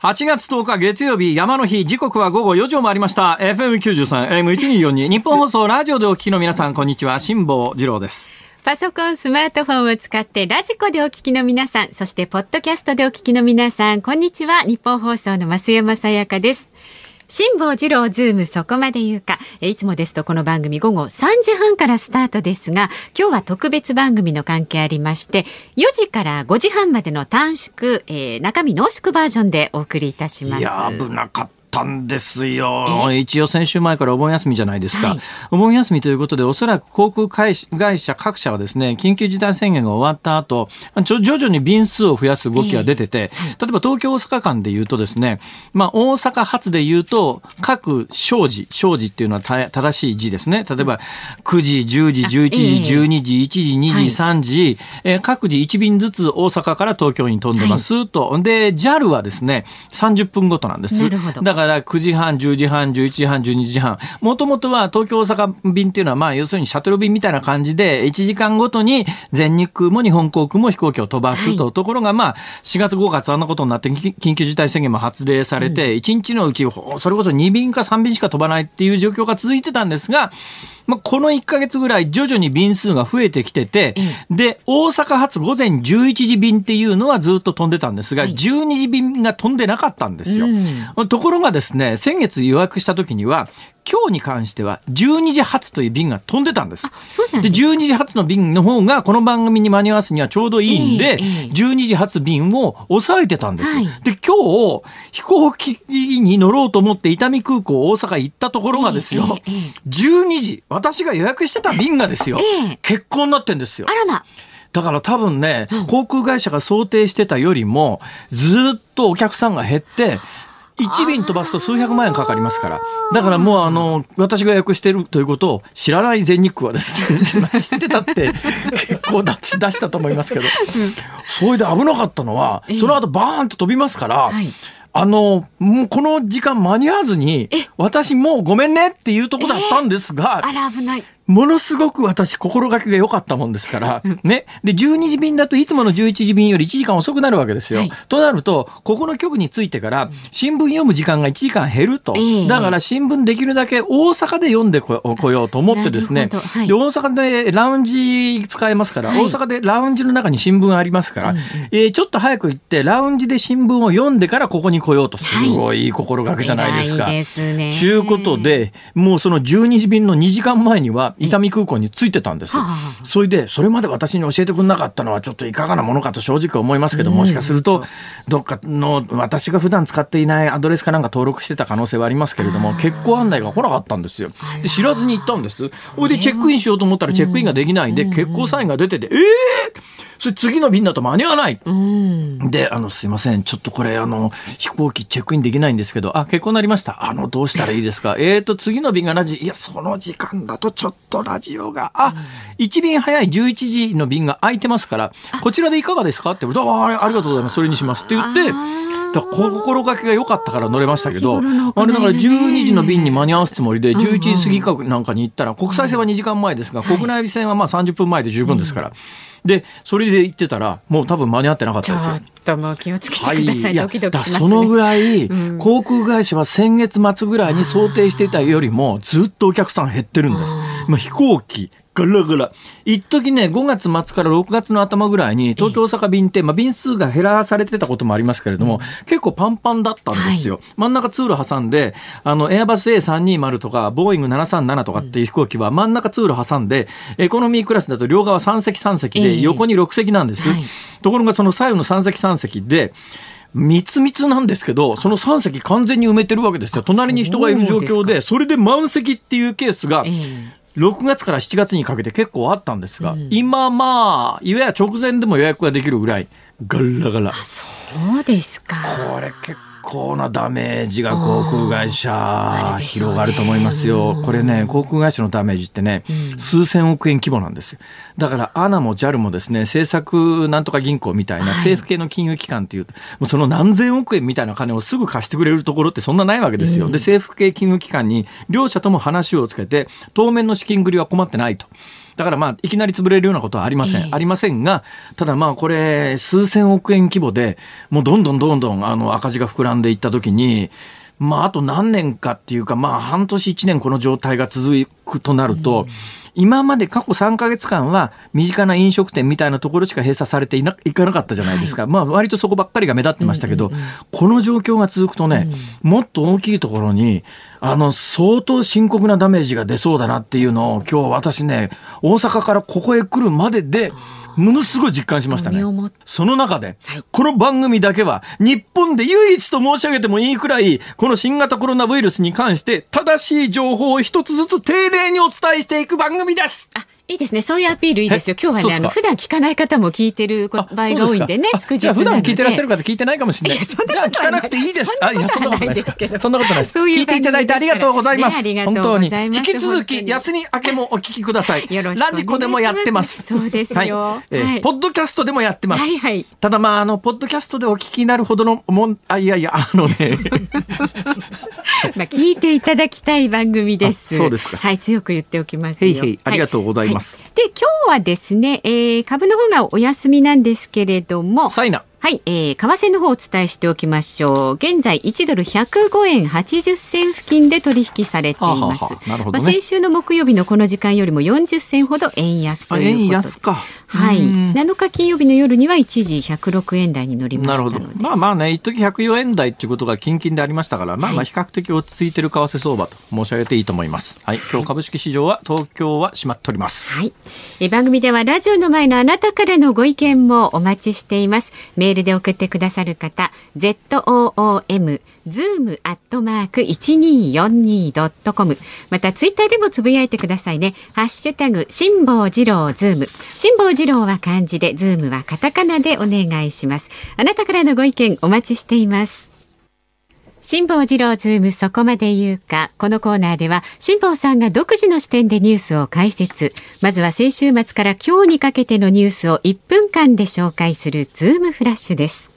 8月10日月曜日山の日時刻は午後4時を回りました FM93 AM1242 ニッポン放送ラジオでお聞きの皆さんこんにちは辛坊治郎ですパソコン、スマートフォンを使ってラジコでお聞きの皆さん、そしてポッドキャストでお聞きの皆さん、こんにちは。ニッポン放送の増山さやかです。辛坊治郎ズームそこまで言うか。いつもですとこの番組午後3時半からスタートですが、今日は特別番組の関係ありまして、4時から5時半までの短縮、えー、中身濃縮バージョンでお送りいたします。いや、危なかった。たんですよ。一応先週前からお盆休みじゃないですか。はい、お盆休みということで、おそらく航空会社各社はですね、緊急事態宣言が終わった後、徐々に便数を増やす動きが出てて、例えば東京大阪間で言うとですね、まあ大阪発で言うと、各商事、商事っていうのは正しい字ですね。例えば9時、10時、11時、12時、1時、2時、3時、えー、各自1便ずつ大阪から東京に飛んでますと。で、JAL はですね、30分ごとなんです。だからから9時半、10時半、11時半、12時半。もともとは東京大阪便っていうのは、まあ、要するにシャトル便みたいな感じで、1時間ごとに全日空も日本航空も飛行機を飛ばすと、はい、ところが、まあ、4月5月あんなことになって、緊急事態宣言も発令されて、1日のうち、それこそ2便か3便しか飛ばないっていう状況が続いてたんですが、まあ、この1か月ぐらい徐々に便数が増えてきてて、で、大阪発午前11時便っていうのはずっと飛んでたんですが、はい、12時便が飛んでなかったんですよ。うん、ところがですね、先月予約した時には、今日に関しては12時発という便が飛んでたんです。でで12時発の便の方がこの番組に間に合わすにはちょうどいいんで、えーえー、12時発便を抑えてたんです。はい、で今日飛行機に乗ろうと思って伊丹空港大阪行ったところがですよ、えー、12時私が予約してた便がですよ、結婚になってんですよ。あらま。だから多分ね、航空会社が想定してたよりも、ずっとお客さんが減って、1便飛ばすと数百万円かかりますから。だからもうあの、私が予約してるということを知らない全日空はですね、知ってたって結構出したと思いますけど、それで危なかったのは、その後バーンと飛びますから、あの、もうこの時間間に合わずに、私もうごめんねっていうとこだったんですが、あら危ない。ものすごく私心がけが良かったもんですから、ね。で、12時便だといつもの11時便より1時間遅くなるわけですよ。はい、となると、ここの局に着いてから、新聞読む時間が1時間減ると。だから新聞できるだけ大阪で読んでこようと思ってですね。はい、で、大阪でラウンジ使えますから、はい、大阪でラウンジの中に新聞ありますから、えー、ちょっと早く行って、ラウンジで新聞を読んでからここに来ようと。すごい心がけじゃないですか。はい、ですね。ちゅうことで、もうその12時便の2時間前には、伊丹空港に着いてたんです。それで、それまで私に教えてくれなかったのはちょっといかがなものかと正直思いますけど、もしかすると、どっかの私が普段使っていないアドレスかなんか登録してた可能性はありますけれども、結婚案内が来なかったんですよ。で、知らずに行ったんです。それでチェックインしようと思ったらチェックインができないんで、結婚サインが出てて、ええーそれ次の便だと間に合わない。で、あの、すいません。ちょっとこれ、あの、飛行機チェックインできないんですけど、あ、結婚なりました。あの、どうしたらいいですか？えーと、次の便がラジ、いや、その時間だとちょっとラジオが、あ、1便早い。11時の便が空いてますから、こちらでいかがですか？って言うと、あありがとうございます。それにします。って言って、だ心がけが良かったから乗れましたけど、あれだから12時の便に間に合わすつもりで、11時過ぎかなんかに行ったら、国際線は2時間前ですが、国内線はまあ30分前で十分ですから。で、それで行ってたら、もう多分間に合ってなかったですよ。ちょっともう気をつけてください。はい、ドキドキします、ね、そのぐらい、航空会社は先月末ぐらいに想定していたよりも、ずっとお客さん減ってるんです。まあ、飛行機、ガラガラ。一時ね、5月末から6月の頭ぐらいに、東京大阪便って、まあ、便数が減らされてたこともありますけれども、うん、結構パンパンだったんですよ。はい、真ん中通路挟んで、あの、エアバス A320 とか、ボーイング737とかっていう飛行機は、真ん中通路挟んで、エコノミークラスだと両側3席3席で、横に6席なんです。えーはい、ところがその左右の3席3席で、密密なんですけど、その3席完全に埋めてるわけですよ。隣に人がいる状況で、それで満席っていうケースが、6月から7月にかけて結構あったんですが、うん、今まあ、いわゆる直前でも予約ができるぐらい、ガラガラ。そうですか。これ結構なダメージが航空会社広がると思いますよ。これね、航空会社のダメージってね、数千億円規模なんですよ。だから、アナも JAL もですね、政策なんとか銀行みたいな政府系の金融機関っていう、もうその何千億円みたいな金をすぐ貸してくれるところってそんなないわけですよ。で、政府系金融機関に両社とも話をつけて、当面の資金繰りは困ってないと。だからまあ、いきなり潰れるようなことはありません。えー、ありませんが、ただまあ、これ、数千億円規模で、もうどんどんどんどん、あの、赤字が膨らんでいったときに、まあ、あと何年かっていうか、まあ、半年一年この状態が続くとなると、うん今まで過去3か月間は身近な飲食店みたいなところしか閉鎖されていないかなかったじゃないですか、はい、まあ割とそこばっかりが目立ってましたけど、うんうんうん、この状況が続くとね、うん、もっと大きいところにあの相当深刻なダメージが出そうだなっていうのを今日私ね大阪からここへ来るまででものすごい実感しましたね。その中で、この番組だけは、日本で唯一と申し上げてもいいくらい、この新型コロナウイルスに関して、正しい情報を一つずつ丁寧にお伝えしていく番組みです。あいいですね。そういうアピールいいですよ。今日はね、あの、普段聞かない方も聞いてる場合が多いんでね、祝日じゃあ普段聞いてらっしゃる方聞いてないかもしれない。いじゃあ聞かなくていいです。あ、いや、そんなことないですけど。そんなことないです。聞いていただいてありがとうございます。本当に。引き続き、休み明けもお聞きください。ラジコでもやってます。そうですよ。えポッドキャストでもやってます。はいはい。ただまあ、あの、ポッドキャストでお聞きになるほどのもん、あ、いやいや、あのね。まあ、聞いていただきたい番組です。そうですか。はい、強く言っておきますよ。へいへい、ありがとうございます。で、今日日はですね、えー、株の方がお休みなんですけれども、サイナ。はい、えー、為替の方をお伝えしておきましょう。現在1ドル105円80銭付近で取引されています。はあはあね、まあ、先週の木曜日のこの時間よりも40銭ほど円安ということで。円安か。はい。7日金曜日の夜には一時106円台に乗りましたので。まあまあね、一時104円台っていうことが近々でありましたから、まあまあ比較的落ち着いてる為替相場と申し上げていいと思います。はい。今日株式市場は東京は閉まっております。はい。え番組ではラジオの前のあなたからのご意見もお待ちしています。メールで送ってくださる方、ZOOM、 zoom アットマーク 1242.com。またツイッターでもつぶやいてくださいね。ハッシュタグ、辛坊治郎ズーム。辛坊治郎は漢字で、ズームはカタカナでお願いします。あなたからのご意見お待ちしています。辛坊治郎ズームそこまで言うか。このコーナーでは辛坊さんが独自の視点でニュースを解説。まずは先週末から今日にかけてのニュースを1分間で紹介するズームフラッシュです。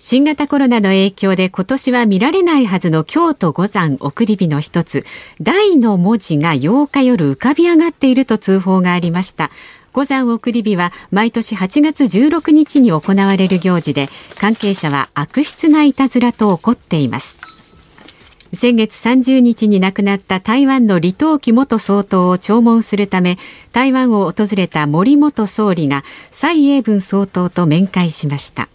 新型コロナの影響で今年は見られないはずの京都五山送り火の一つ、大の文字が8日夜浮かび上がっていると通報がありました。五山送り火は毎年8月16日に行われる行事で、関係者は悪質ないたずらと怒っています。先月30日に亡くなった台湾の李登輝元総統を弔問するため台湾を訪れた森元総理が蔡英文総統と面会しました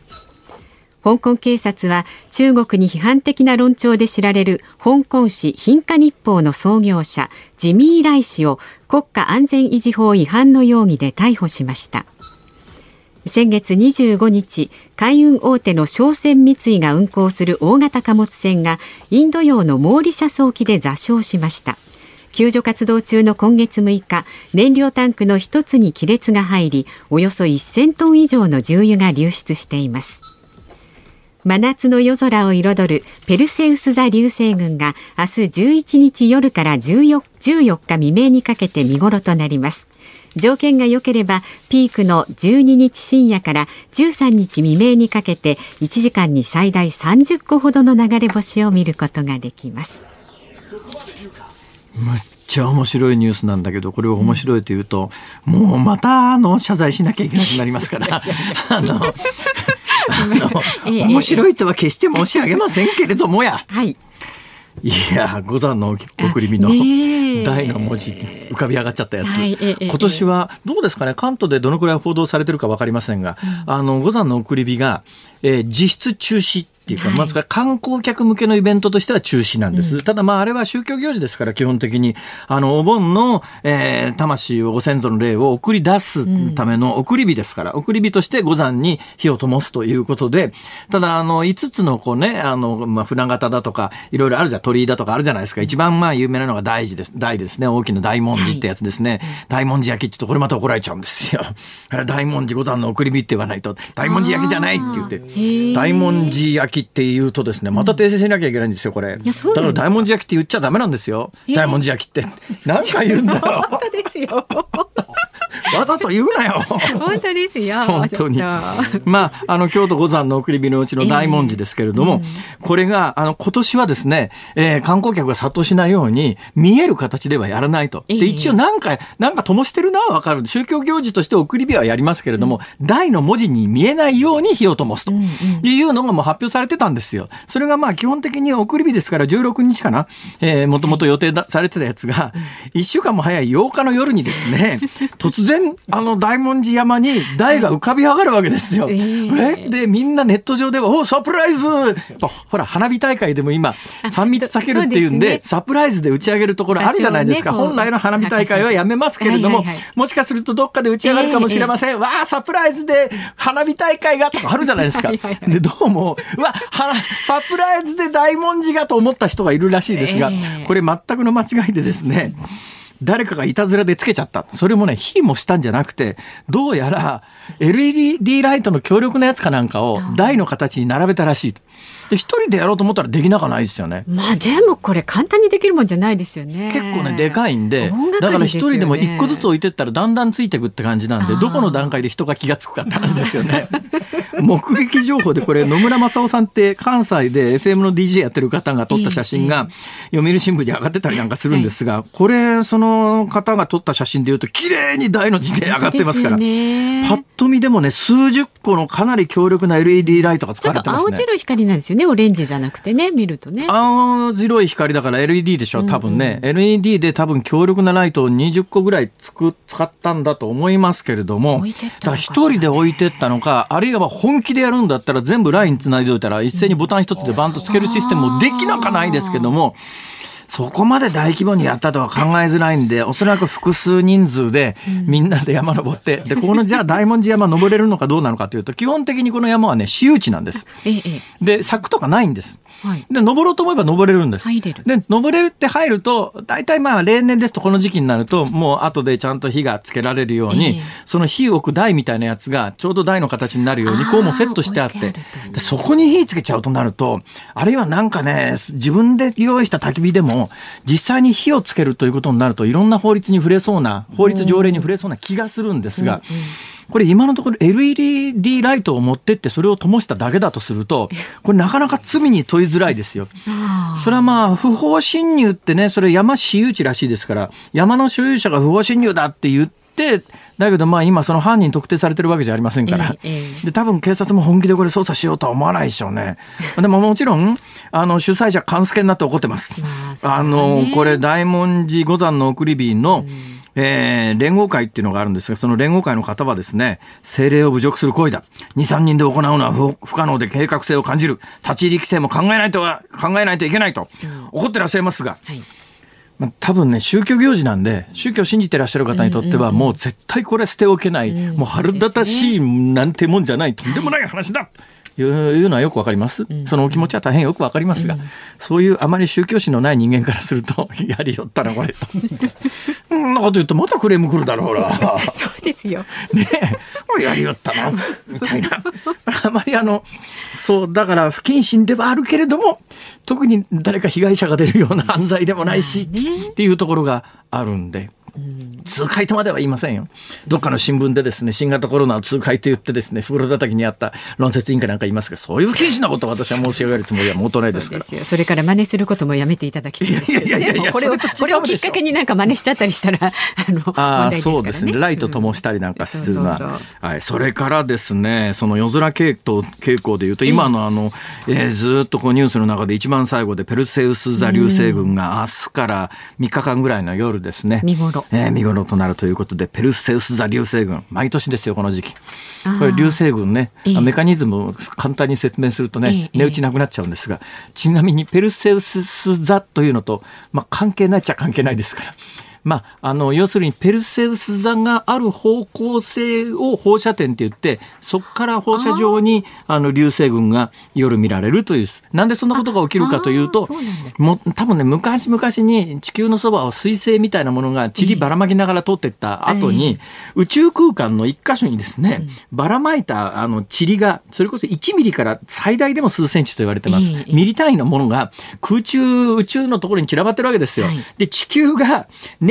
香港警察は中国に批判的な論調で知られる香港市貧華日報の創業者ジミー・ライ氏を国家安全維持法違反の容疑で逮捕しました。先月25日海運大手の商船三井が運航する大型貨物船がインド洋のモーリシャス沖で座礁しました。救助活動中の今月6日燃料タンクの一つに亀裂が入りおよそ1000トン以上の重油が流出しています。真夏の夜空を彩るペルセウス座流星群が明日11日夜から 14, 14日未明にかけて見頃となります。条件が良ければピークの12日深夜から13日未明にかけて1時間に最大30個ほどの流れ星を見ることができます。むっちゃ面白いニュースなんだけどこれを面白いというと、うん、もうまたあの謝罪しなきゃいけなくなりますから。あの面白いとは決して申し上げませんけれどもや。はい。いや五山の送り火の大の文字浮かび上がっちゃったやつ、はい、今年はどうですかね関東でどのくらい報道されてるか分かりませんが、うん、あの五山の送り火が、えー、実質中止っていうか、まず観光客向けのイベントとしては中止なんです。ただまああれは宗教行事ですから基本的に、あの、お盆の、えー、魂をご先祖の霊を送り出すための送り火ですから、送り火として五山に火を灯すということで、ただあの、5つのこうね、あの、まあ、船形だとか、いろいろあるじゃん、鳥居だとかあるじゃないですか。一番まあ有名なのが大寺です。大ですね。大きな大文字ってやつですね。大文字焼きって言うとこれまた怒られちゃうんですよ。あれ大文字五山の送り火って言わないと、大文字焼きじゃないって言って、大文字焼きって言うとですね、また訂正しなきゃいけないんですよ、これ。だか？ら大文字焼きって言っちゃダメなんですよ。大文字焼きって。何回言うんだよ。本当ですよ。わざと言うなよ。本当ですよ。本当に。まあ、あの、京都五山の送り火のうちの大文字ですけれども、えーうん、これが、あの、今年はですね、えー、観光客が殺到しないように、見える形ではやらないと。で、一応何か、なんか灯してるのはわかる。宗教行事として送り火はやりますけれども、うん、大の文字に見えないように火を灯すというのがもう発表されてたんですよ。それがまあ基本的に送り火ですから16日かな、えー、もともと予定されてたやつが、1週間も早い8日の夜にですね、突然、あの大文字山に台が浮かび上がるわけですよ。えー、で、みんなネット上では、おサプライズ！ほら、花火大会でも今、3密避けるっていうんで、サプライズで打ち上げるところあるじゃないですか。本来の花火大会はやめますけれども、もしかするとどっかで打ち上がるかもしれません。わあ、サプライズで花火大会がとかあるじゃないですか。で、どうも、うわ、サプライズで大文字がと思った人がいるらしいですが、これ全くの間違いでですね、誰かがいたずらでつけちゃった。それもね、火もしたんじゃなくて、どうやら LED ライトの強力なやつかなんかを台の形に並べたらしい。で一人でやろうと思ったらできなかないですよね。まあでもこれ簡単にできるもんじゃないですよね。結構ねでかいんで、ね、だから一人でも一個ずつ置いてったらだんだんついていくって感じなんで、どこの段階で人が気が付くかって話ですよね。目撃情報でこれ野村正夫さんって関西で FM の DJ やってる方が撮った写真が読売新聞に上がってたりなんかするんですが、これその方が撮った写真でいうと綺麗に大の字で上がってますから、パッと見でもね数十個のかなり強力な LED ライトが使われてますね。青白い光なんですよねオレンジじゃなくてね見るとね。青白い光だから LED でしょ多分ね、うんうん、LED で多分強力なライトを20個ぐらいつく使ったんだと思いますけれども、だから一人で置いてったのかあるいは本気でやるんだったら全部ラインつないでおいたら一斉にボタン一つでバンとつけるシステムもできなかないですけども。そこまで大規模にやったとは考えづらいんで、おそらく複数人数でみんなで山登って、で、このじゃあ大文字山登れるのかどうなのかというと、基本的にこの山はね、私有地なんです。で、柵とかないんです。はい、で登ろうと思えば登れるんです。で登れるって入ると大体まあ例年ですとこの時期になるともう後でちゃんと火がつけられるように、えー、その火を置く台みたいなやつがちょうど台の形になるようにこうもセットしてあって。でそこに火つけちゃうとなるとあるいはなんかね自分で用意した焚き火でも実際に火をつけるということになるといろんな法律に触れそうな法律条例に触れそうな気がするんですが。うんうんこれ今のところ LED ライトを持ってってそれを灯しただけだとすると、これなかなか罪に問いづらいですよ。それはまあ、不法侵入ってね、それ山私有地らしいですから、山の所有者が不法侵入だって言って、だけどまあ今その犯人特定されてるわけじゃありませんから、で多分警察も本気でこれ捜査しようとは思わないでしょうね。でももちろんあの主催者勘助になって怒ってます。あのこれ大文字五山の送り火の、うんえー、連合会っていうのがあるんですが、その連合会の方はですね、政令を侮辱する行為だ。2、3人で行うのは不可能で計画性を感じる。立ち入り規制も考えないとは、考えないといけないと、怒ってらっしゃいますが、はい。まあ、多分ね宗教行事なんで宗教を信じてらっしゃる方にとってはもう絶対これ捨ておけない、もう腹立たしいなんてもんじゃないとんでもない話だ、いうのはよくわかります、うん、そのお気持ちは大変よくわかりますが、うん、そういうあまり宗教心のない人間からすると やりよったなこれ。そ んなこと言うとまたクレーム来るだろうほら そうですよ。ねえ。やりよったなみたいな。あまりあのそうだから不謹慎ではあるけれども特に誰か被害者が出るような犯罪でもないし、っていうところがあるんで。痛快とまでは言いませんよ。どっかの新聞でですね、新型コロナを痛快と言ってですね、袋叩きにあった論説委員会なんか言いますが、そういう禁止なことを私は申し上げるつもりはもとないですから。そそれから真似することもやめていただきたいですよね。いやいやいやこれを、これをきっかけになんか真似しちゃったりしたら、あの、ああ、そうですね。ライト灯したりなんかするのは。はい。それからですね、その夜空傾向傾向でいうと、今のあの、えー、ずっとこうニュースの中で一番最後でペルセウス座流星群が明日から3日間ぐらいの夜ですね。見頃。えー、見頃となるということで、ペルセウス座流星群、毎年ですよ、この時期。これ流星群ね、メカニズムを簡単に説明するとね、値打ちなくなっちゃうんですが、ちなみにペルセウス座というのと、まあ、関係ないっちゃ関係ないですから。まあ、あの要するにペルセウス座がある方向性を放射点って言ってそこから放射状にあの流星群が夜見られるというなんでそんなことが起きるかというとも多分ね昔々に地球のそばを彗星みたいなものが塵ばらまきながら通っていった後に、宇宙空間の一箇所にですね、ばらまいたあの塵がそれこそ1ミリから最大でも数センチと言われてます、ミリ単位のものが空中宇宙のところに散らばってるわけですよ。で地球が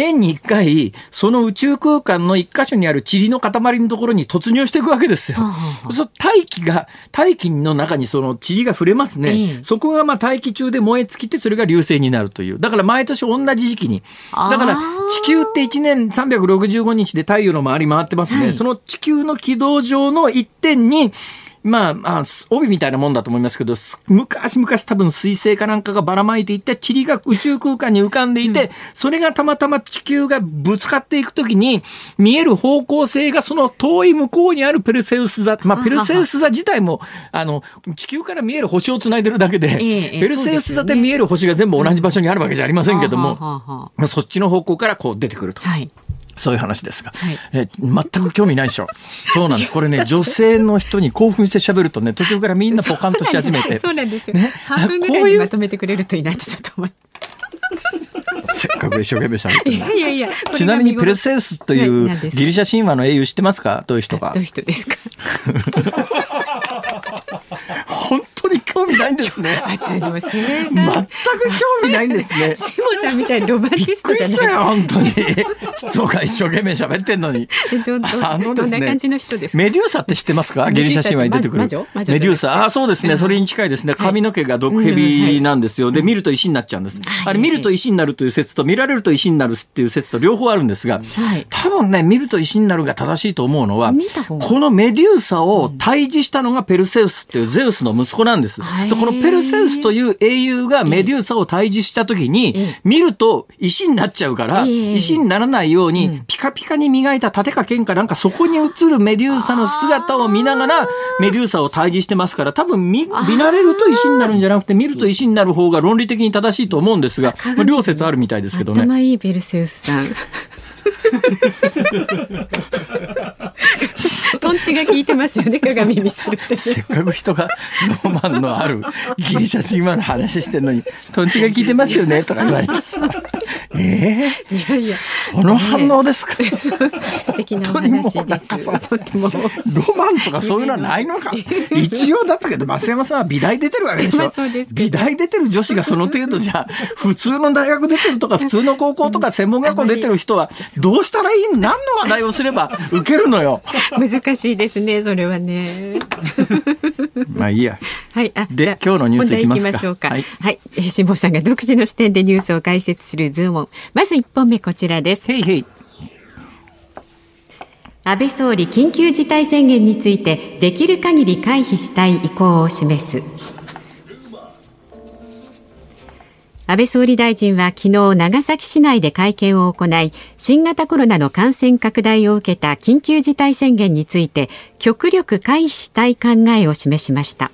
年に1回、その宇宙空間の一箇所にある塵の塊のところに突入していくわけですよ。そ大気が、大気の中にその塵が触れますね。ええ、そこがまあ大気中で燃え尽きて、それが流星になるという。だから毎年同じ時期に。だから地球って1年365日で太陽の周り回ってますね。はい、その地球の軌道上の一点に、まあ、まあ、帯みたいなもんだと思いますけど、昔々多分水星かなんかがばらまいていって、塵が宇宙空間に浮かんでいて、うん、それがたまたま地球がぶつかっていくときに、見える方向性がその遠い向こうにあるペルセウス座、まあ、ペルセウス座自体も、あの、地球から見える星をつないでるだけで、えペルセウス座で見える星が全部同じ場所にあるわけじゃありませんけども、まあ、そっちの方向からこう出てくると。はいそういう話ですが、はい、え全く興味ないでしょ。そうなんです。これね、女性の人に興奮して喋るとね、途中からみんなポカンとし始めて。そうなんですよ。ね、半分ぐらいにまとめてくれるといいなってちょっと思い。せっかく一生懸命喋っていやいやいや。ちなみにペルセウスというギリシャ神話の英雄知ってますか？どういう人か。どういう人ですか？本当に興味ないんですね。全く興味ないんですね。シモさんみたいにロマンチストじゃない。よ本当に。人が一生懸命喋ってんのに。あのですね。感じの人ですメデューサって知ってますか？ギリシャ神話に出てくる。メデューサ。あ、そうですね。それに近いですね。髪の毛が毒蛇なんですよ。で見ると石になっちゃうんです。あれ見ると石になるという説と見られると石になるっていう説と両方あるんですが、多分ね見ると石になるが正しいと思うのは、このメデューサを退治したのがペルセウスっていうゼウスの息子なんです。でこのペルセウスという英雄がメデューサを退治した時に、見ると石になっちゃうから、石にならないように、ピカピカに磨いた盾か剣かなんかそこに映るメデューサの姿を見ながら、メデューサを退治してますから、多分見見慣れると石になるんじゃなくて、見ると石になる方が論理的に正しいと思うんですが、まあ、両説あるみたいですけどね。頭いいペルセウスさん。トンチが効いてますよね鏡見せるって、せっかく人がロマンのあるギリシャ神話の話してるのにトンチが効いてますよねとか言われて。ええー、いや。いやその反応ですか、ね、素敵なお話ですとてもロマンとかそういうのはないのか。一応だったけど増山さんは美大出てるわけでしょ。美大出てる女子がその程度じゃ普通の大学出てるとか普通の高校とか専門学校出てる人はどうしたらいい？何の話題をすれば受けるのよ。難しいですねそれはね。まあいいや。はいあで今日のニュースいきましょうか。はい、はい、辛坊さんが独自の視点でニュースを解説するズーム。まず1本目こちらです。へいへい。安倍総理緊急事態宣言についてできる限り回避したい意向を示す安倍総理大臣は昨日長崎市内で会見を行い新型コロナの感染拡大を受けた緊急事態宣言について極力回避したい考えを示しました。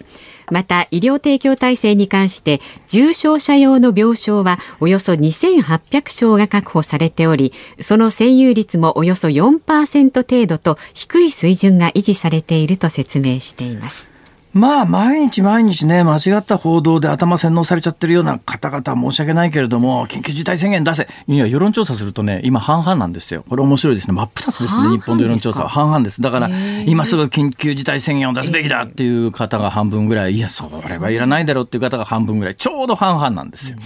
また医療提供体制に関して重症者用の病床はおよそ2800床が確保されておりその占有率もおよそ4%程度と低い水準が維持されていると説明しています。まあ、毎日毎日ね、間違った報道で頭洗脳されちゃってるような方々申し訳ないけれども、緊急事態宣言出せ。いや、世論調査するとね、今半々なんですよ。これ面白いですね。真っ二つですね、日本の世論調査は。半々です。だから、今すぐ緊急事態宣言を出すべきだっていう方が半分ぐらい、いや、それはいらないだろうっていう方が半分ぐらい、ちょうど半々なんですよ。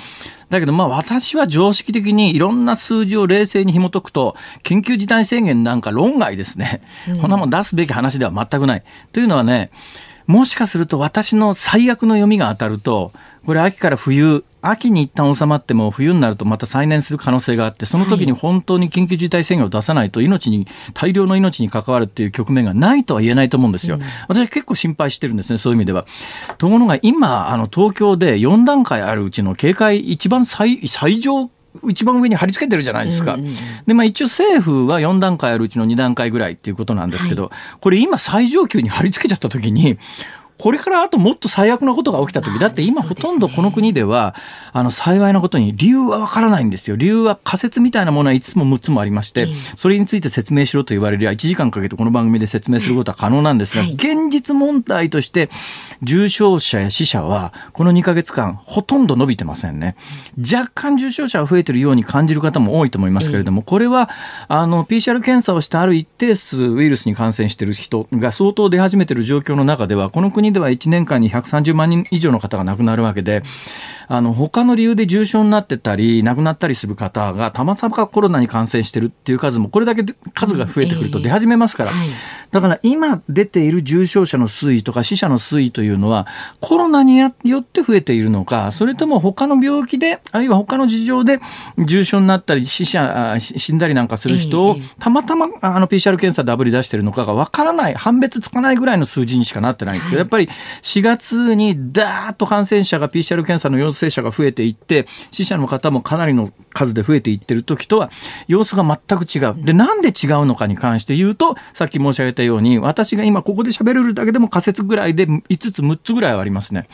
だけどまあ私は常識的にいろんな数字を冷静に紐解くと、緊急事態宣言なんか論外ですね。こんなもん出すべき話では全くない。というのはね、もしかすると私の最悪の読みが当たると、これ秋から冬、秋に一旦収まっても冬になるとまた再燃する可能性があって、その時に本当に緊急事態宣言を出さないと命に、大量の命に関わるっていう局面がないとは言えないと思うんですよ。私は結構心配してるんですね、そういう意味では。ところが今、あの東京で4段階あるうちの警戒一番最最上一番上に貼り付けてるじゃないですか。で、まあ一応政府は4段階あるうちの2段階ぐらいっていうことなんですけど、はい、これ今最上級に貼り付けちゃった時に、これからあともっと最悪なことが起きた時だって今ほとんどこの国ではあの幸いなことに理由はわからないんですよ。理由は仮説みたいなものは5つも6つもありましてそれについて説明しろと言われりゃ1時間かけてこの番組で説明することは可能なんですが現実問題として重症者や死者はこの2ヶ月間ほとんど伸びてませんね。若干重症者は増えてるように感じる方も多いと思いますけれどもこれはあの PCR 検査をしてある一定数ウイルスに感染している人が相当出始めている状況の中ではこの国国では1年間に130万人以上の方が亡くなるわけで、あの、他の理由で重症になってたり、亡くなったりする方が、たまたまコロナに感染してるっていう数も、これだけ数が増えてくると出始めますから、だから今出ている重症者の推移とか死者の推移というのは、コロナによって増えているのか、それとも他の病気で、あるいは他の事情で重症になったり、死者、死んだりなんかする人を、たまたまあの PCR 検査であぶり出してるのかがわからない、判別つかないぐらいの数字にしかなってないんですよ。やっぱり4月にダーッと感染者が PCR 検査の陽性者が増えていって、死者の方もかなりの数で増えていってる時とは、様子が全く違う。で、なんで違うのかに関して言うと、さっき申し上げたように、私が今ここで喋れるだけでも仮説ぐらいで5つ、6つぐらいはありますね。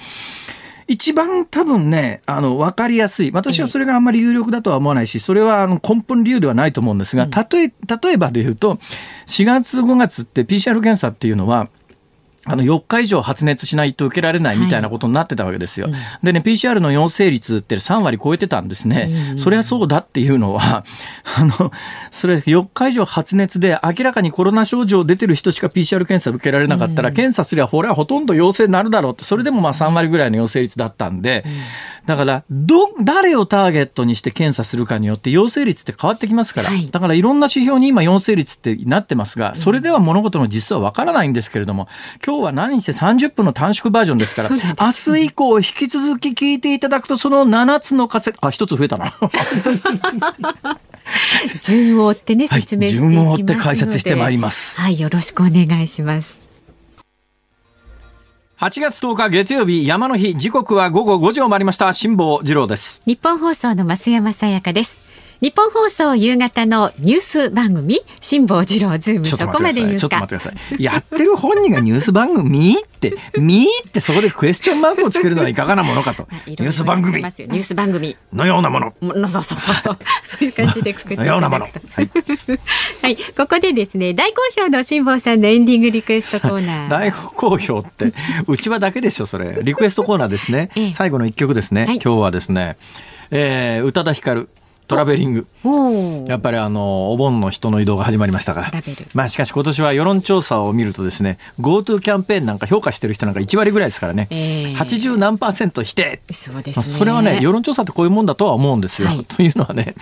一番多分ね、あの、わかりやすい。私はそれがあんまり有力だとは思わないし、それはあの根本理由ではないと思うんですが、例え、例えばで言うと、4月5月って PCR 検査っていうのは、あの、4日以上発熱しないと受けられないみたいなことになってたわけですよ。はいうん、でね、PCR の陽性率って3割超えてたんですね。うん、そりゃそうだっていうのは、あの、それ4日以上発熱で明らかにコロナ症状出てる人しか PCR 検査受けられなかったら、うん、検査すりゃ、これはほとんど陽性になるだろうって、それでもまあ3割ぐらいの陽性率だったんで、だから、ど、誰をターゲットにして検査するかによって陽性率って変わってきますから、はい、だからいろんな指標に今陽性率ってなってますが、それでは物事の実はわからないんですけれども、今日は何して30分の短縮バージョンですから、明日以降引き続き聞いていただくと、その7つの仮説、あ、一つ増えたな。順を追ってね、説明していきます、はい、順を追って解説してまいります。はい、よろしくお願いします。8月10日月曜日山の日時刻は午後5時を回りました辛坊治郎です日本放送の増山さやかです日本放送夕方のニュース番組辛坊治郎ズームそこまで言うか。ちょっと待ってください。やってる本人がニュース番組？ってみってそこでクエスチョンマークをつけるのはいかがなものかと。ニュース番組。ニュース番組。のようなもの。そうそうそう。そうそういう感じでくくってのようなもの。はい、はい、ここでですね大好評の辛坊さんのエンディングリクエストコーナー。大好評ってうちはだけでしょそれ。リクエストコーナーですね、ええ、最後の一曲ですね、はい、今日はですねえー、宇多田ヒカルトラベリング。やっぱりあの、お盆の人の移動が始まりましたから。まあしかし今年は世論調査を見るとですね、GoTo キャンペーンなんか評価してる人なんか1割ぐらいですからね。えー、80何パーセント否定。そうですね。それはね、世論調査ってこういうもんだとは思うんですよ。はい、というのはね、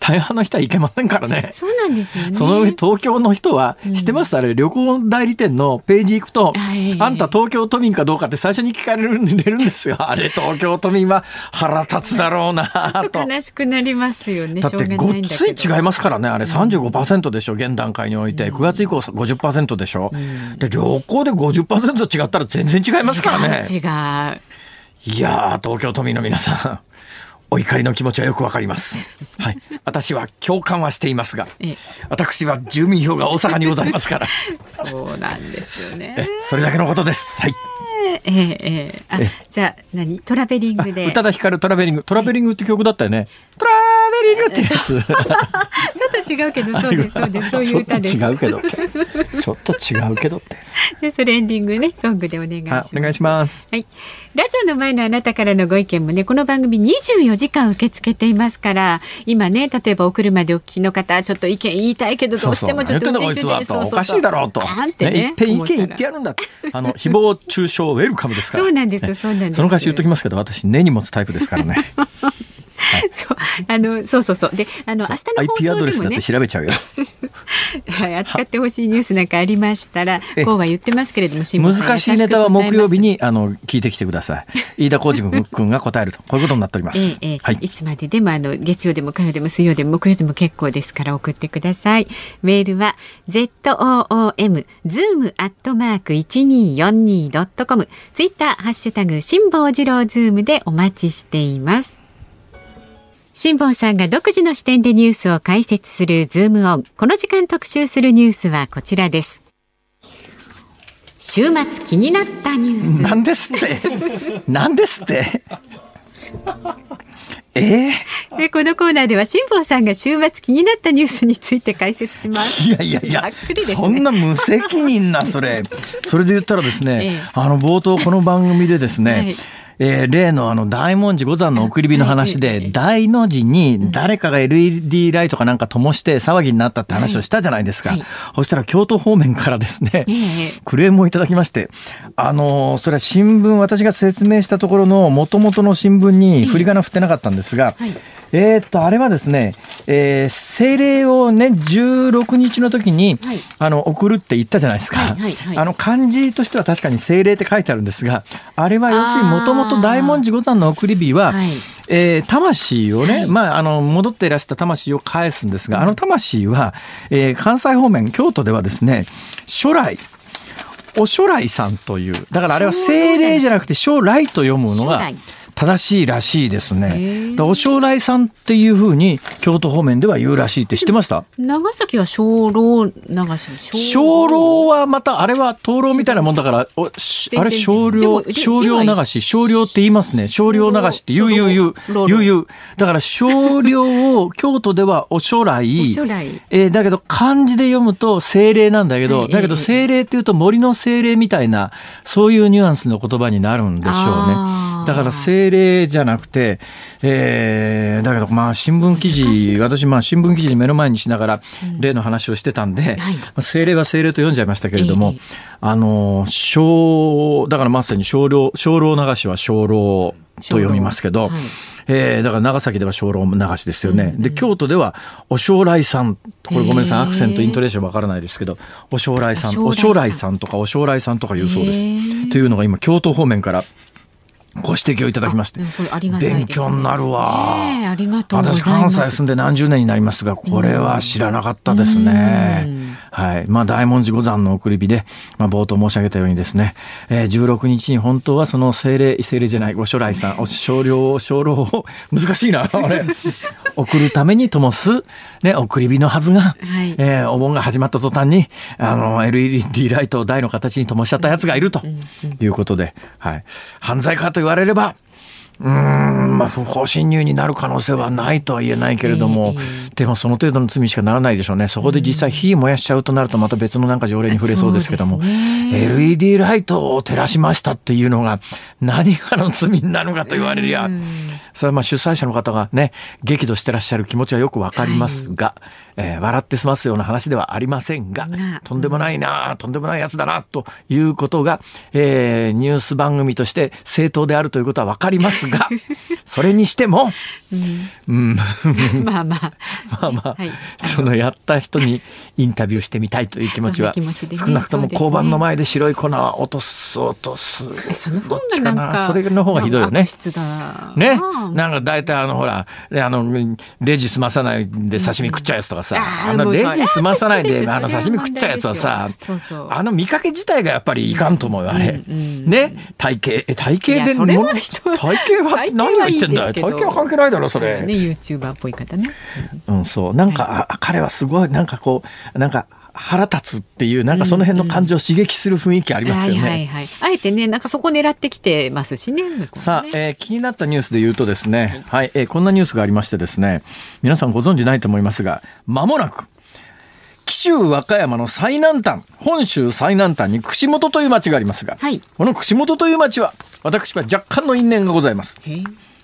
大半の人はいけませんからね。そうなんですよね。その上東京の人は、知ってます、あれ、旅行代理店のページ行くと、あんた東京都民かどうかって最初に聞かれるんですよ。あれ、東京都民は腹立つだろうなと。ちょっと悲しくなりますよね。だってごっつい違いますからね、あれ35%でしょ、現段階において、9月以降50%でしょ、うん、で旅行で50%違ったら全然違いますからね。違ういや東京都民の皆さん。お怒りの気持ちはよくわかります。はい。私は共感はしていますが、私は住民票が大阪にございますから。そうなんですよね。それだけのことです。はい。えええー、あじゃあ何？ traveling で宇多田ヒカル traveling traveling って曲だったよねトラベリングってやつちょっと違うけどそうですそうです。そういう歌です。ちょっと違うけどちょっと違うけどって。でそれエンディングねソングでお願いします。お願いします。はい。ラジオの前のあなたからのご意見もねこの番組24時間受け付けていますから今ね例えばお車でお聞きの方ちょっと意見言いたいけどどうしてもちょっと運転中でおかしいだろうと。なんてねいっぺん意見言ってやるんだあの誹謗中傷ウェルカムですから。そうなんですそうなんです。その歌詞言っときますけど私根に持つタイプですからね そうあのそうそうそうであの明日の放送でもね IP アドレスだって調べちゃうよ はい、扱ってほしいニュースなんかありましたら、こうは言ってますけれども、難しいネタは木曜日にあの聞いてきてください。飯田浩二君が答えると、こういうことになっております。ええはい、いつまででもあの月曜でも火曜でも水曜でも木曜でも結構ですから送ってください。メールは z o o m zoom アットマーク一二四二ドットコム。ツイッターハッシュタグ辛坊治郎ズームでお待ちしています。辛坊さんが独自の視点でニュースを解説するズームオン。この時間特集するニュースはこちらです。週末気になったニュース。なんですって？なんですって？え？ー、でこのコーナーでは辛坊さんが週末気になったニュースについて解説します。いやいやいや、ね、そんな無責任なそれ。それで言ったらですね、ええ、あの冒頭この番組でですね、はいえー、例のあの大文字五山の送り火の話で、大の字に誰かが LED ライトかなんか灯して騒ぎになったって話をしたじゃないですか。そしたら京都方面からですね、クレームをいただきまして、あのそれは新聞、私が説明したところの元々の新聞に振り仮名振ってなかったんですが、えー、っと、あれはですね、えー、精霊をね、16日の時に、はい、あの、送るって言ったじゃないですか。はいはいはい、あの、漢字としては確かに精霊って書いてあるんですが、あれは要するにもともと大文字五山の送り火は、はい、えー、魂をね、はい、まあ、あの、戻っていらした魂を返すんですが、あの魂は、えー、関西方面、京都ではですね、初来、お初来さんという、だからあれは精霊じゃなくて初来と読むのが、正しいらしいですね。お将来さんっていうふうに京都方面では言うらしいって知ってました？長崎は鐘楼流し。鐘楼はまた、あれは灯籠みたいなもんだから、おあれ少量、少量流し、少量って言いますね。少量流しって言う言う言う。言う言う。だから少量を京都ではお将来。えー、だけど漢字で読むと精霊なんだけど、だけど精霊っていうと森の精霊みたいな、そういうニュアンスの言葉になるんでしょうね。だから精霊じゃなくて、えー、だけどまあ新聞記事、私まあ新聞記事目の前にしながら例の話をしてたんで、うんはい、精霊は精霊と読んじゃいましたけれども、えー、あの、小、だからまさに少量、少量流しは少量と読みますけど、はい。えー、だから長崎では小老流しですよね。うんうん、で、京都では、お将来さん、これごめんなさい、アクセント、イントレーションわからないですけど、お将来さん、お将来さんとかお将来さんとか言うそうです。というのが今、京都方面からご指摘をいただきまして、勉強になるわ、えー、ありがとう私関西住んで何十年になりますがこれは知らなかったですね。はい。まあ、大文字五山の送り火で、まあ、冒頭申し上げたようにですね、えー、16日に本当はその精霊精霊じゃないご初来さんお少量少量を 難しいなあれ送るために灯す、ね、送り火のはずが、はい、えー、お盆が始まった途端にあの LED ライトを台の形に灯しちゃったやつがいるということで、はい、犯罪かと言われればうん、まあ、不法侵入になる可能性はないとは言えないけれども、えー、でもその程度の罪しかならないでしょうね。そこで実際火燃やしちゃうとなるとまた別のなんか条例に触れそうですけども、ね、LED ライトを照らしましたっていうのが何がの罪になるかと言われりゃ、それはまあ主催者の方がね、激怒してらっしゃる気持ちはよくわかりますが、はいえー、笑って済ますような話ではありませんが、とんでもないな、とんでもないやつだな、ということが、えー、ニュース番組として正当であるということはわかりますが、それにしても、うん、まあまあ、まあまあ、はい、そのやった人にインタビューしてみたいという気持ちは、少なくとも交番の前で白い粉を落とす、落とす。その方がなんか、それの方がひどいよね。ね。なんか大体あの、ほら、あの、レジ済まさないで刺身食っちゃうやつとかさ、あのレジ済まさないであの刺身食っちゃうやつはさあの見かけ自体がやっぱりいかんと思うよあれ、ね体型体型で体型は何が言ってんだよ。体型は関係ないだろそれ。ね YouTuber っぽい方ね。うんそう。なんか、彼はすごいなんかこうなんか腹立つっていう、なんかその辺の感情を刺激する雰囲気ありますよね。はいはいあえてね、なんかそこ狙ってきてますしね。ねさあ、えー、気になったニュースで言うとですね、はい、はい、えー、こんなニュースがありましてですね、皆さんご存知ないと思いますが、まもなく、紀州和歌山の最南端、本州最南端に串本という町がありますが、はい、この串本という町は、私は若干の因縁がございます。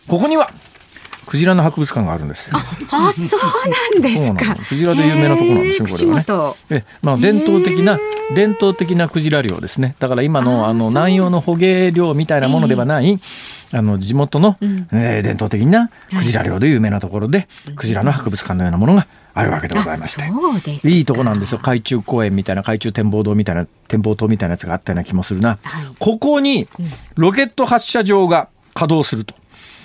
ここには、クジラの博物館があるんですあ、あそうなんですか。クジラで有名なところなんですよ、これはね。え、まあ伝統的な伝統的なクジラ漁ですね。だから今のあの南洋の捕鯨漁みたいなものではない、あの地元の、えー、伝統的なクジラ漁で有名なところで、クジラの博物館のようなものがあるわけでございまして。いいとこなんですよ。海中公園みたいな、海中展望堂みたいな、展望塔みたいなやつがあったような気もするな。はい、ここにロケット発射場が稼働すると。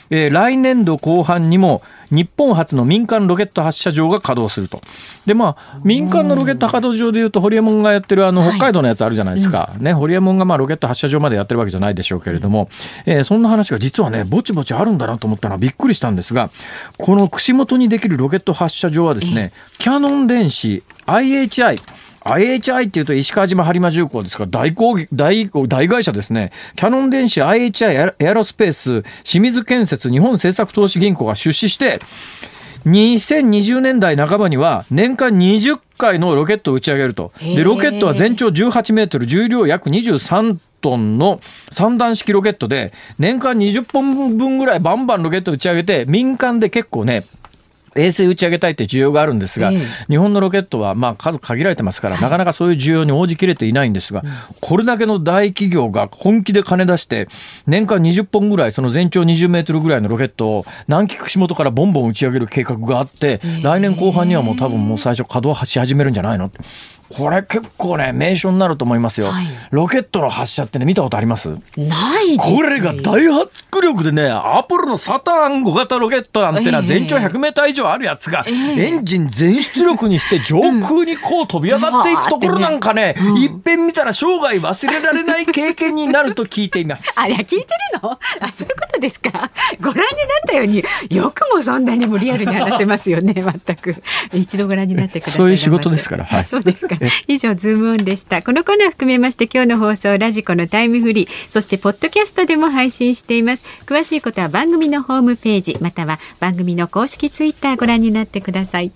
えー、来年度後半にも日本初の民間ロケット発射場が稼働すると。で、まあ、民間のロケット稼働場でいうと、ホリエモンがやってるあの、北海道のやつあるじゃないですか。はい、ね、ホリエモンがまあ、ロケット発射場までやってるわけじゃないでしょうけれども、えー、そんな話が実はね、ぼちぼちあるんだなと思ったのはびっくりしたんですが、この串本にできるロケット発射場はですね、キャノン電子 IHI、IHI っていうと石川島播磨重工ですか？ら大工大大会社ですね。キャノン電子 IHI エアロスペース清水建設日本政策投資銀行が出資して、2020年代半ばには年間20回のロケットを打ち上げると。で、ロケットは全長18メートル、重量約23トンの三段式ロケットで、年間20本分ぐらいバンバンロケット打ち上げて、民間で結構ね、衛星打ち上げたいって需要があるんですが、えー、日本のロケットはまあ数限られてますから、はい、なかなかそういう需要に応じきれていないんですが、うん、これだけの大企業が本気で金出して、年間20本ぐらい、その全長20メートルぐらいのロケットを南紀串本からボンボン打ち上げる計画があって、えー、来年後半にはもう多分もう最初稼働し始めるんじゃないの。これ結構ね、名所になると思いますよ。はい、ロケットの発射ってね、見たことあります？ないこれが大迫力でね、アポロのサターン5型ロケットなんてのは全長100メーター以上あるやつが、えー、エンジン全出力にして上空にこう飛び上がっていくところなんかね、うん、いっぺん見たら生涯忘れられない経験になると聞いています。あれ、聞いてるの？あ、そういうことですか？ご覧になったように、よくもそんなにもリアルに話せますよね、全く。一度ご覧になってください。そういう仕事ですから。はい、そうですか。以上ズームオンでしたこのコーナー含めまして今日の放送ラジコのタイムフリーそしてポッドキャストでも配信しています詳しいことは番組のホームページまたは番組の公式ツイッターご覧になってください。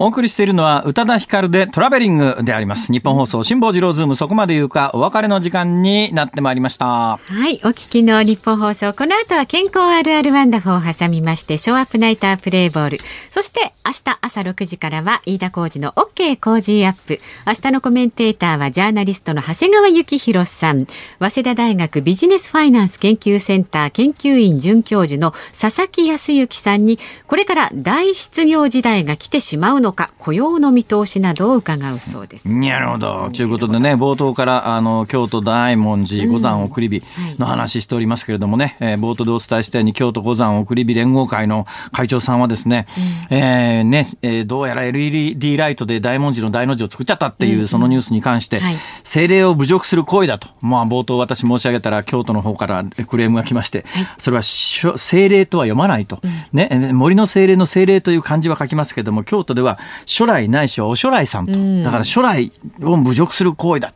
お送りしているのは宇多田ヒカルで traveling であります。ニッポン放送辛坊治郎ズームそこまで言うかお別れの時間になってまいりました。はい、お聞きのニッポン放送この後は健康あるある wonderful を挟みましてショーアップナイタープレイボール。そして明日朝6時からは飯田浩二の OK 工事アップ。明日のコメンテーターはジャーナリストの長谷川幸洋さん。早稲田大学ビジネスファイナンス研究センター研究員准教授の佐々木康之さんにこれから大失業時代が来てしまうののか雇用の見通しなどを伺うそうです。なるほど。ということでね、冒頭からあの京都大文字五山送り火の話しておりますけれどもね、えー、冒頭でお伝えしたように京都五山送り火連合会の会長さんはですね、うん、えー、ね、えー、どうやら LED ライトで大文字の大の字を作っちゃったっていうそのニュースに関して、政令を侮辱する行為だと、まあ冒頭私申し上げたら京都の方からクレームが来まして、はい、それは政令とは読まないと、うん、ね、森の政令の政令という漢字は書きますけれども、京都では初来ないしはお初来さんと、だから初来を侮辱する行為だ。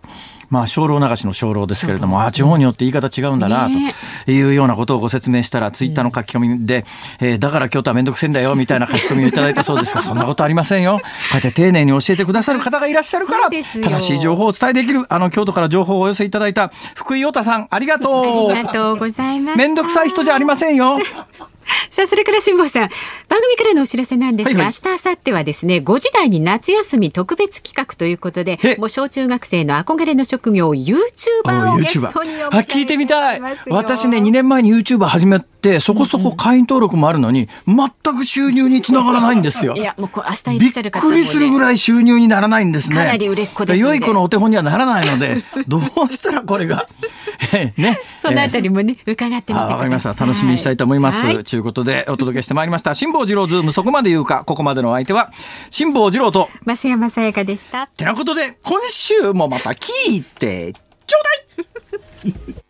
まあ、精霊流しの精霊ですけれども、あ地方によって言い方違うんだな、というようなことをご説明したら、ツイッターの書き込みで、えー、だから京都はめんどくせえんだよ、みたいな書き込みをいただいたそうですが、そんなことありませんよ。こうやって丁寧に教えてくださる方がいらっしゃるから、正しい情報をお伝えできる、あの、京都から情報をお寄せいただいた福井陽太さん、ありがとう。ありがとうございます。めんどくさい人じゃありませんよ。さあ、それから辛坊さん、番組からのお知らせなんですが、はいはい、明日、明後日はですね、5時台に夏休み特別企画ということで、もう小中学生の憧れの職業、YouTuber をゲストにあ、聞いてみたい。私ね、2年前に YouTuber 始めて、そこそこ会員登録もあるのに、全く収入につながらないんですよ。いや、もうこれ明日いらっしゃる方も、ね、びっくりするぐらい収入にならないんですね。かなり売れっ子です、ね、良い子のお手本にはならないので、どうしたらこれが、ね。そのあたりもね、伺ってみてわかりました。楽しみにしたいと思います。ということで、お届けしてまいりました。辛坊治郎ズーム、そこまで言うか、ここまでの相手は、辛坊治郎と、増山さやかでした。てなことで、今週もまた聞いて、ちょうだい